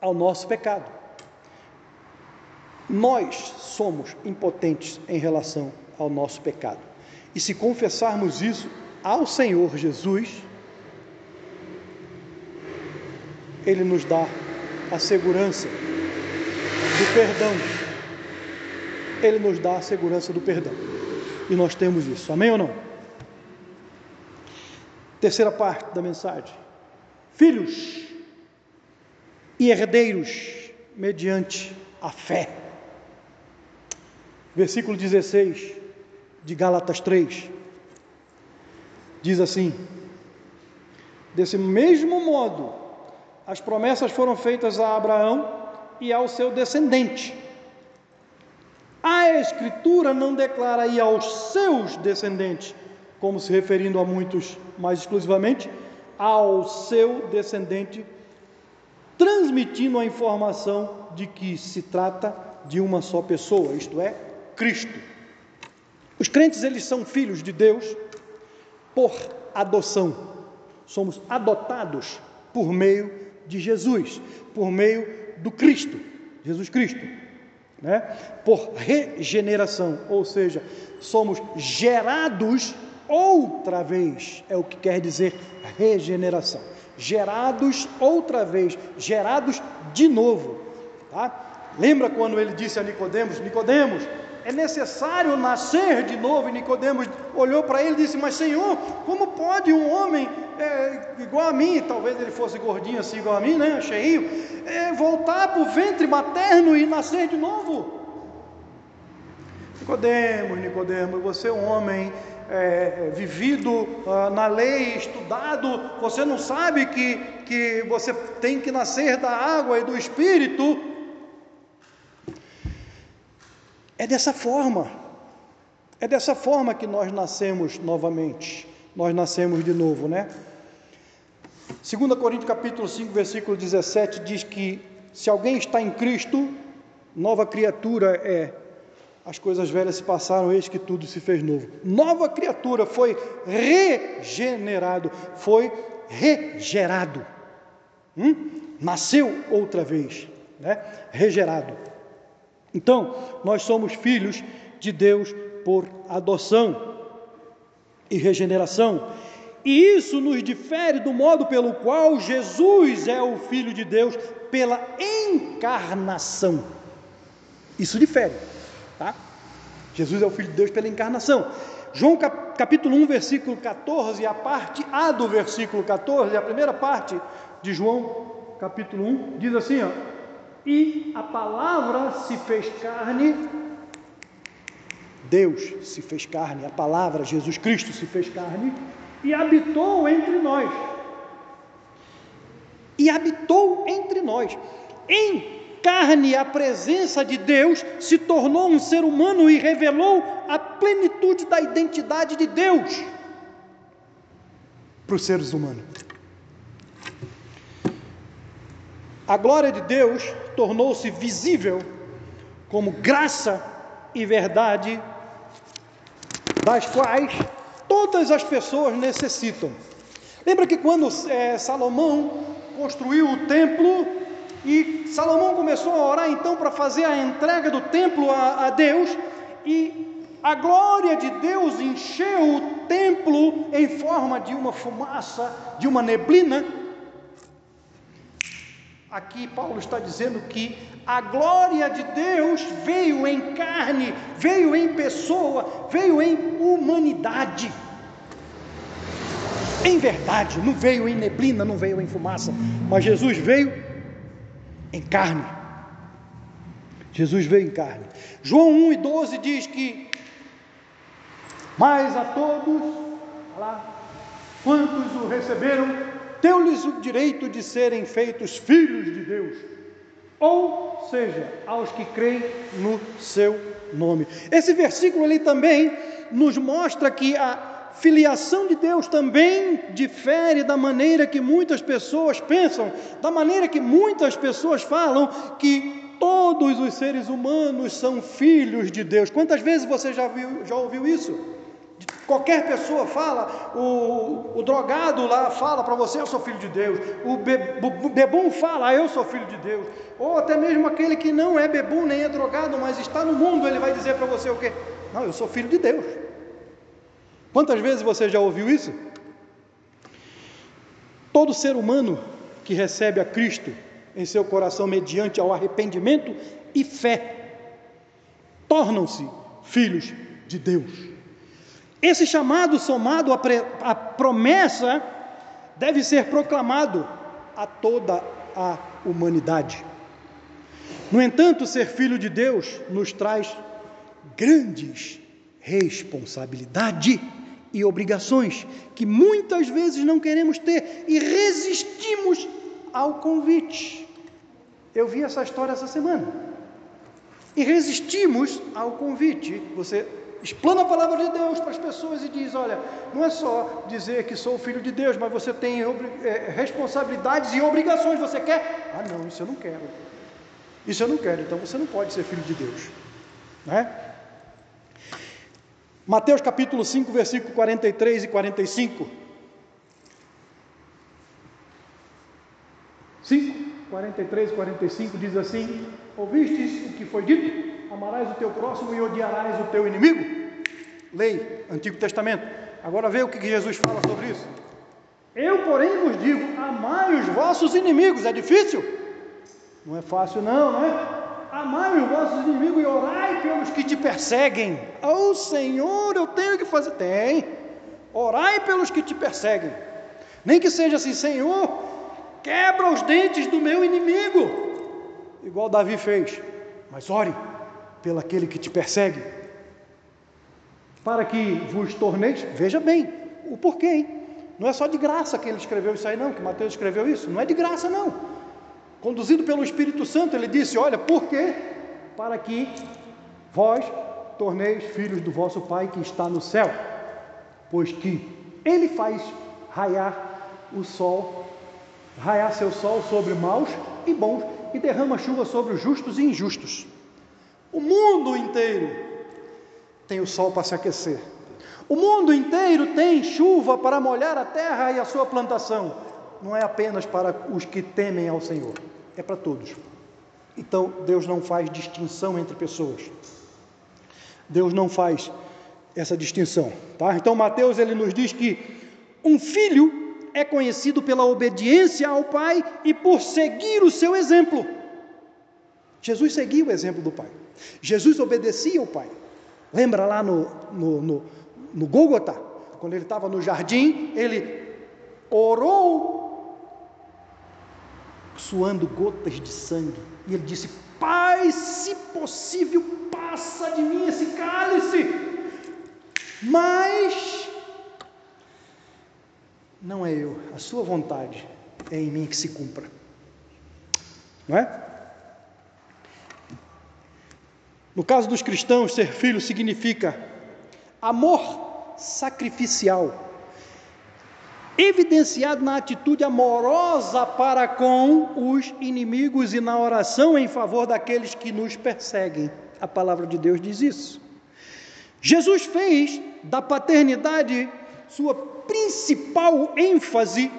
ao nosso pecado. Nós somos impotentes em relação ao nosso pecado. E se confessarmos isso ao Senhor Jesus, Ele nos dá a segurança do perdão. Ele nos dá a segurança do perdão. E nós temos isso. Amém ou não? Terceira parte da mensagem. Filhos e herdeiros mediante a fé. Versículo 16 de Gálatas 3 diz assim: Desse mesmo modo, as promessas foram feitas a Abraão e ao seu descendente. A Escritura não declara aí aos seus descendentes, como se referindo a muitos mais exclusivamente, ao seu descendente, transmitindo a informação de que se trata de uma só pessoa, isto é, Cristo. Os crentes, eles são filhos de Deus por adoção. Somos adotados por meio de Jesus, por meio do Cristo, Jesus Cristo, né? Por regeneração, ou seja, somos gerados outra vez, é o que quer dizer regeneração. Gerados outra vez, gerados de novo, tá? Lembra quando ele disse a Nicodemos, Nicodemos, é necessário nascer de novo. E Nicodemos olhou para ele e disse: Mas Senhor, como pode um homem é, igual a mim, talvez ele fosse gordinho assim igual a mim, né? Cheinho, é, voltar para o ventre materno e nascer de novo? Nicodemos, Nicodemos, você é um homem é, vivido ah, na lei, estudado, você não sabe que, que você tem que nascer da água e do Espírito? É dessa forma. É dessa forma que nós nascemos novamente. Nós nascemos de novo, né? 2 Coríntios capítulo 5, versículo 17 diz que se alguém está em Cristo, nova criatura é. As coisas velhas se passaram, eis que tudo se fez novo. Nova criatura foi regenerado, foi regerado. Hum? Nasceu outra vez, né? Regerado. Então, nós somos filhos de Deus por adoção e regeneração. E isso nos difere do modo pelo qual Jesus é o Filho de Deus pela encarnação. Isso difere, tá? Jesus é o Filho de Deus pela encarnação. João capítulo 1, versículo 14, a parte A do versículo 14, a primeira parte de João capítulo 1, diz assim, ó, e a palavra se fez carne, Deus se fez carne, a palavra, Jesus Cristo se fez carne e habitou entre nós. e habitou entre nós. Em carne, a presença de Deus se tornou um ser humano e revelou a plenitude da identidade de Deus para os seres humanos. A glória de Deus tornou-se visível como graça e verdade, das quais todas as pessoas necessitam. Lembra que quando é, Salomão construiu o templo e Salomão começou a orar então para fazer a entrega do templo a, a Deus e a glória de Deus encheu o templo em forma de uma fumaça, de uma neblina. Aqui Paulo está dizendo que a glória de Deus veio em carne, veio em pessoa, veio em humanidade. Em verdade, não veio em neblina, não veio em fumaça, mas Jesus veio em carne. Jesus veio em carne. João 1 e 12 diz que, mas a todos, lá, quantos o receberam, deu-lhes o direito de serem feitos filhos de Deus, ou seja, aos que creem no seu nome. Esse versículo ali também nos mostra que a filiação de Deus também difere da maneira que muitas pessoas pensam, da maneira que muitas pessoas falam que todos os seres humanos são filhos de Deus. Quantas vezes você já, viu, já ouviu isso? Qualquer pessoa fala, o, o drogado lá fala para você, eu sou filho de Deus. O, be, o bebum fala, eu sou filho de Deus. Ou até mesmo aquele que não é bebum nem é drogado, mas está no mundo, ele vai dizer para você o quê? Não, eu sou filho de Deus. Quantas vezes você já ouviu isso? Todo ser humano que recebe a Cristo em seu coração mediante ao arrependimento e fé, tornam-se filhos de Deus. Esse chamado somado à, promessa deve ser proclamado a toda a humanidade. No entanto, ser filho de Deus nos traz grandes responsabilidade e obrigações que muitas vezes não queremos ter e resistimos ao convite. Eu vi essa história essa semana. E resistimos ao convite. Você explana a palavra de Deus para as pessoas e diz: olha, não é só dizer que sou filho de Deus, mas você tem é, responsabilidades e obrigações. Você quer? Ah, não, isso eu não quero. Isso eu não quero, então você não pode ser filho de Deus. Né? Mateus capítulo 5, versículo 43 e 45. 5, 43 e 45 diz assim: Ouvistes o que foi dito? Amarás o teu próximo e odiarás o teu inimigo. Lei, Antigo Testamento. Agora vê o que Jesus fala sobre isso. Eu, porém, vos digo: amai os vossos inimigos. É difícil? Não é fácil, não, não é? Amai os vossos inimigos e orai pelos que te perseguem. Oh Senhor, eu tenho que fazer. Tem. Orai pelos que te perseguem. Nem que seja assim, Senhor, quebra os dentes do meu inimigo. Igual Davi fez. Mas ore pelo aquele que te persegue, para que vos torneis, veja bem, o porquê, hein? Não é só de graça que ele escreveu isso aí, não, que Mateus escreveu isso, não é de graça, não. Conduzido pelo Espírito Santo, ele disse: Olha, por quê? Para que vós torneis filhos do vosso Pai que está no céu, pois que ele faz raiar o sol, raiar seu sol sobre maus e bons, e derrama chuva sobre os justos e injustos. O mundo inteiro tem o sol para se aquecer. O mundo inteiro tem chuva para molhar a terra e a sua plantação. Não é apenas para os que temem ao Senhor, é para todos. Então, Deus não faz distinção entre pessoas. Deus não faz essa distinção, tá? Então, Mateus ele nos diz que um filho é conhecido pela obediência ao pai e por seguir o seu exemplo. Jesus seguiu o exemplo do pai. Jesus obedecia ao Pai. Lembra lá no, no, no, no Gólgota, quando ele estava no jardim, ele orou suando gotas de sangue. E ele disse: Pai, se possível, passa de mim esse cálice. Mas não é eu, a sua vontade, é em mim que se cumpra. Não é? No caso dos cristãos, ser filho significa amor sacrificial, evidenciado na atitude amorosa para com os inimigos e na oração em favor daqueles que nos perseguem. A palavra de Deus diz isso. Jesus fez da paternidade sua principal ênfase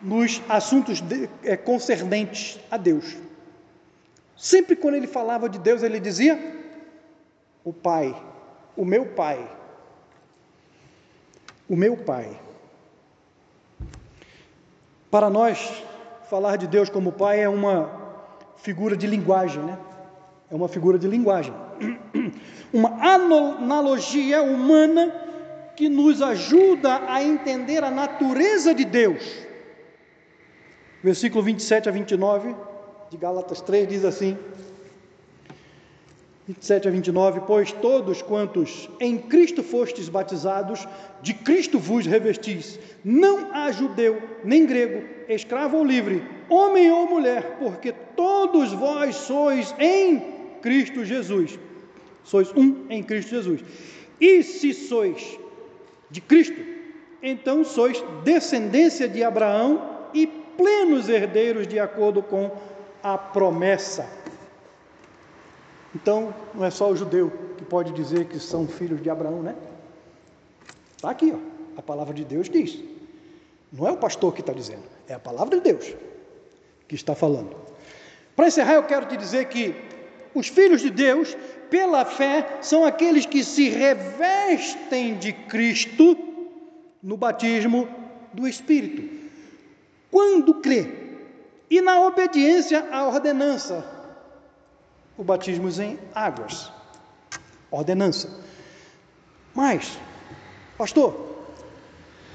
nos assuntos de, é, concernentes a Deus. Sempre quando ele falava de Deus, ele dizia: O Pai, o meu Pai, o meu Pai. Para nós, falar de Deus como Pai é uma figura de linguagem, né? É uma figura de linguagem. Uma analogia humana que nos ajuda a entender a natureza de Deus. Versículo 27 a 29 de Gálatas 3 diz assim: 27 a 29, pois todos quantos em Cristo fostes batizados, de Cristo vos revestis. Não há judeu, nem grego, escravo ou livre, homem ou mulher, porque todos vós sois em Cristo Jesus. Sois um em Cristo Jesus. E se sois de Cristo, então sois descendência de Abraão e plenos herdeiros de acordo com a promessa. Então, não é só o judeu que pode dizer que são filhos de Abraão, né? Está aqui, ó, a palavra de Deus diz. Não é o pastor que está dizendo, é a palavra de Deus que está falando. Para encerrar, eu quero te dizer que os filhos de Deus, pela fé, são aqueles que se revestem de Cristo no batismo do Espírito. Quando crê e na obediência à ordenança o batismo em águas. Ordenança. Mas, pastor,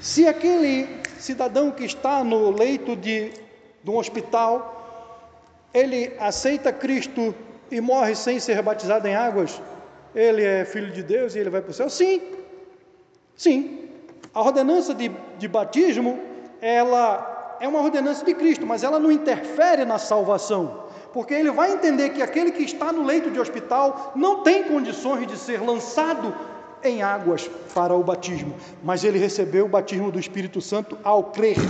se aquele cidadão que está no leito de, de um hospital, ele aceita Cristo e morre sem ser batizado em águas, ele é filho de Deus e ele vai para o céu? Sim, sim. A ordenança de, de batismo, ela é uma ordenança de Cristo, mas ela não interfere na salvação porque ele vai entender que aquele que está no leito de hospital não tem condições de ser lançado em águas para o batismo, mas ele recebeu o batismo do Espírito Santo ao crer.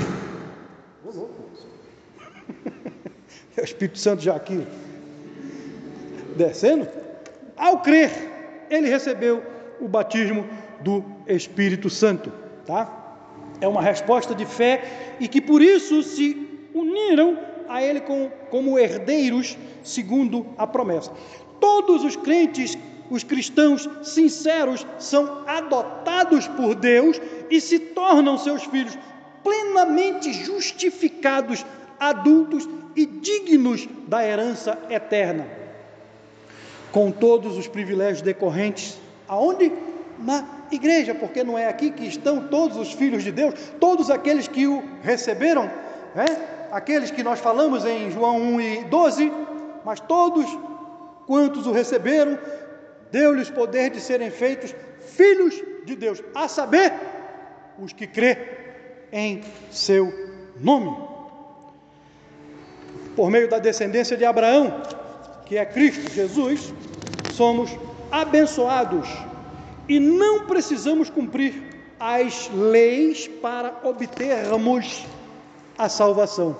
É o Espírito Santo já aqui descendo. Ao crer, ele recebeu o batismo do Espírito Santo, tá? É uma resposta de fé e que por isso se uniram a Ele como, como herdeiros, segundo a promessa. Todos os crentes, os cristãos sinceros, são adotados por Deus e se tornam seus filhos plenamente justificados, adultos e dignos da herança eterna, com todos os privilégios decorrentes, aonde? Na igreja, porque não é aqui que estão todos os filhos de Deus, todos aqueles que o receberam, né? aqueles que nós falamos em João 1 e 12, mas todos quantos o receberam, deu-lhes poder de serem feitos filhos de Deus, a saber, os que crê em seu nome. Por meio da descendência de Abraão, que é Cristo Jesus, somos abençoados e não precisamos cumprir as leis para obtermos a salvação.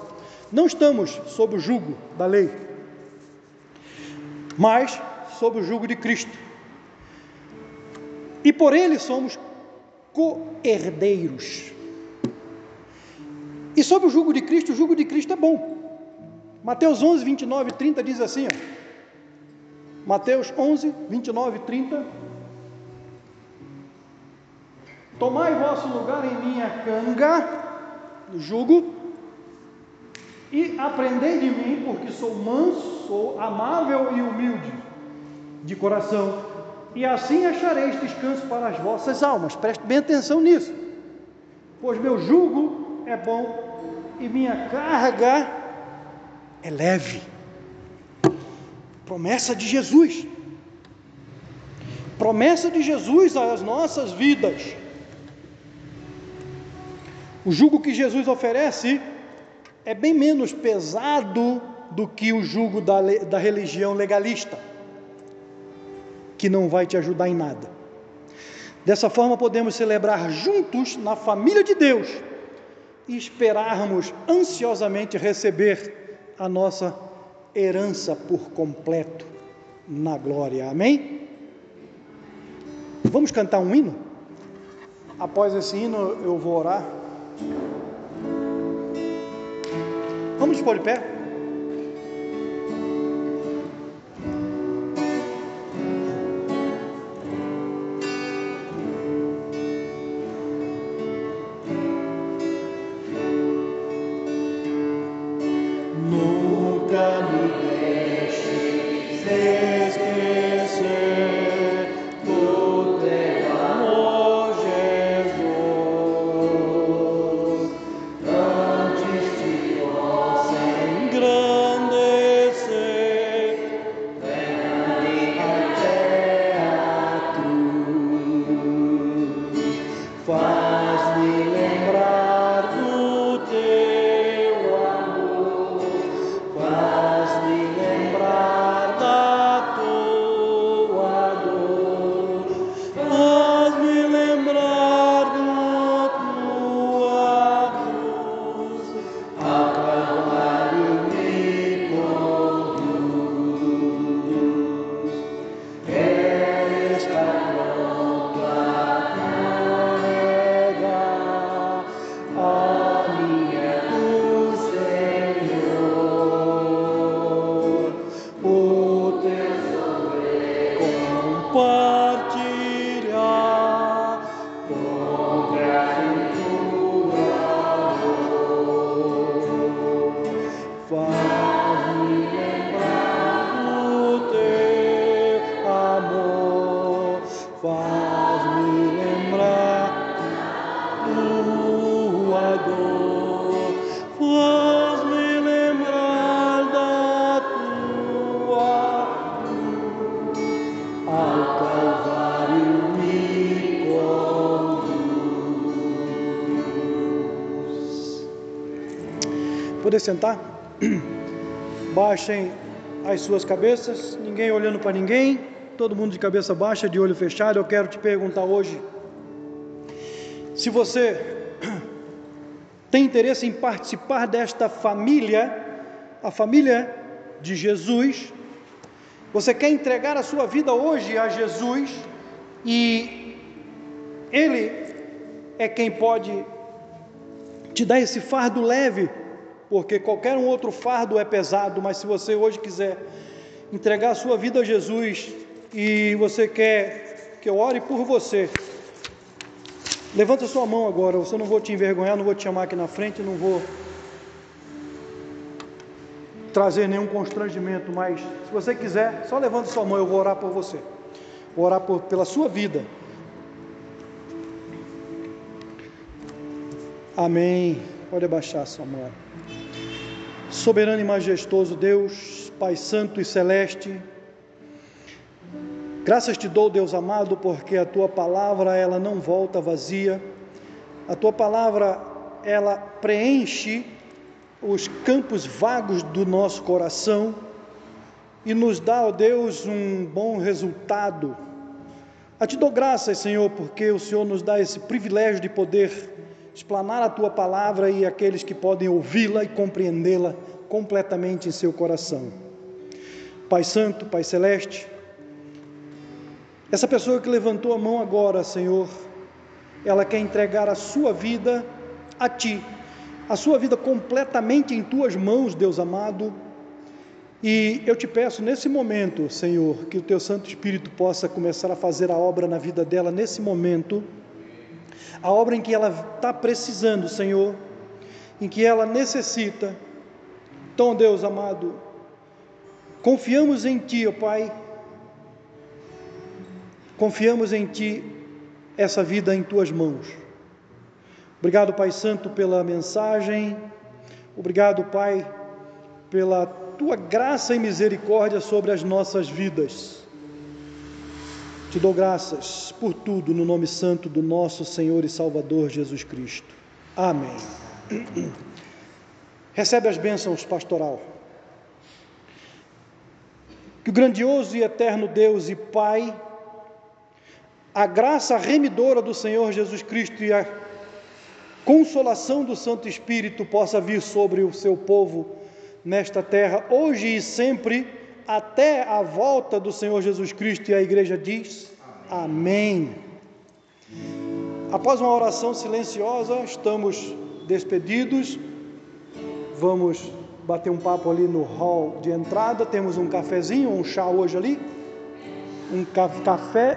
Não estamos sob o jugo da lei, mas sob o jugo de Cristo. E por ele somos co-herdeiros. E sob o jugo de Cristo, o jugo de Cristo é bom. Mateus 11, 29 e 30 diz assim: ó, Mateus 11, 29 e 30. Tomai vosso lugar em minha canga, no jugo, e aprendei de mim, porque sou manso, sou amável e humilde de coração, e assim achareis descanso para as vossas almas. Preste bem atenção nisso, pois meu jugo é bom e minha carga é leve. Promessa de Jesus. Promessa de Jesus às nossas vidas. O jugo que Jesus oferece é bem menos pesado do que o jugo da, da religião legalista, que não vai te ajudar em nada. Dessa forma, podemos celebrar juntos na família de Deus e esperarmos ansiosamente receber a nossa herança por completo na glória. Amém? Vamos cantar um hino? Após esse hino, eu vou orar. Vamos pôr de pé? Papa. Poder sentar? Baixem as suas cabeças, ninguém olhando para ninguém, todo mundo de cabeça baixa, de olho fechado. Eu quero te perguntar hoje: se você tem interesse em participar desta família, a família de Jesus, você quer entregar a sua vida hoje a Jesus e Ele é quem pode te dar esse fardo leve porque qualquer um outro fardo é pesado, mas se você hoje quiser entregar a sua vida a Jesus e você quer que eu ore por você, levanta sua mão agora, eu não vou te envergonhar, não vou te chamar aqui na frente, não vou trazer nenhum constrangimento, mas se você quiser, só levanta sua mão, eu vou orar por você. Vou orar por, pela sua vida. Amém. Pode abaixar sua mão. Soberano e majestoso Deus, Pai Santo e Celeste, graças te dou, Deus amado, porque a tua palavra ela não volta vazia, a tua palavra ela preenche os campos vagos do nosso coração e nos dá, ó Deus, um bom resultado. A te dou graças, Senhor, porque o Senhor nos dá esse privilégio de poder explanar a tua palavra e aqueles que podem ouvi-la e compreendê-la completamente em seu coração. Pai Santo, Pai Celeste, essa pessoa que levantou a mão agora, Senhor, ela quer entregar a sua vida a Ti, a sua vida completamente em Tuas mãos, Deus amado. E eu te peço nesse momento, Senhor, que o Teu Santo Espírito possa começar a fazer a obra na vida dela nesse momento a obra em que ela está precisando, Senhor, em que ela necessita. Então, Deus amado, confiamos em Ti, ó Pai, confiamos em Ti essa vida em Tuas mãos. Obrigado, Pai Santo, pela mensagem, obrigado, Pai, pela Tua graça e misericórdia sobre as nossas vidas. Te dou graças por tudo no nome santo do nosso Senhor e Salvador Jesus Cristo. Amém. Recebe as bênçãos pastoral. Que o grandioso e eterno Deus e Pai, a graça remidora do Senhor Jesus Cristo e a consolação do Santo Espírito possa vir sobre o seu povo nesta terra, hoje e sempre, até a volta do Senhor Jesus Cristo. E a igreja diz: Amém. Após uma oração silenciosa, estamos despedidos. Vamos bater um papo ali no hall de entrada. Temos um cafezinho, um chá hoje ali. Um café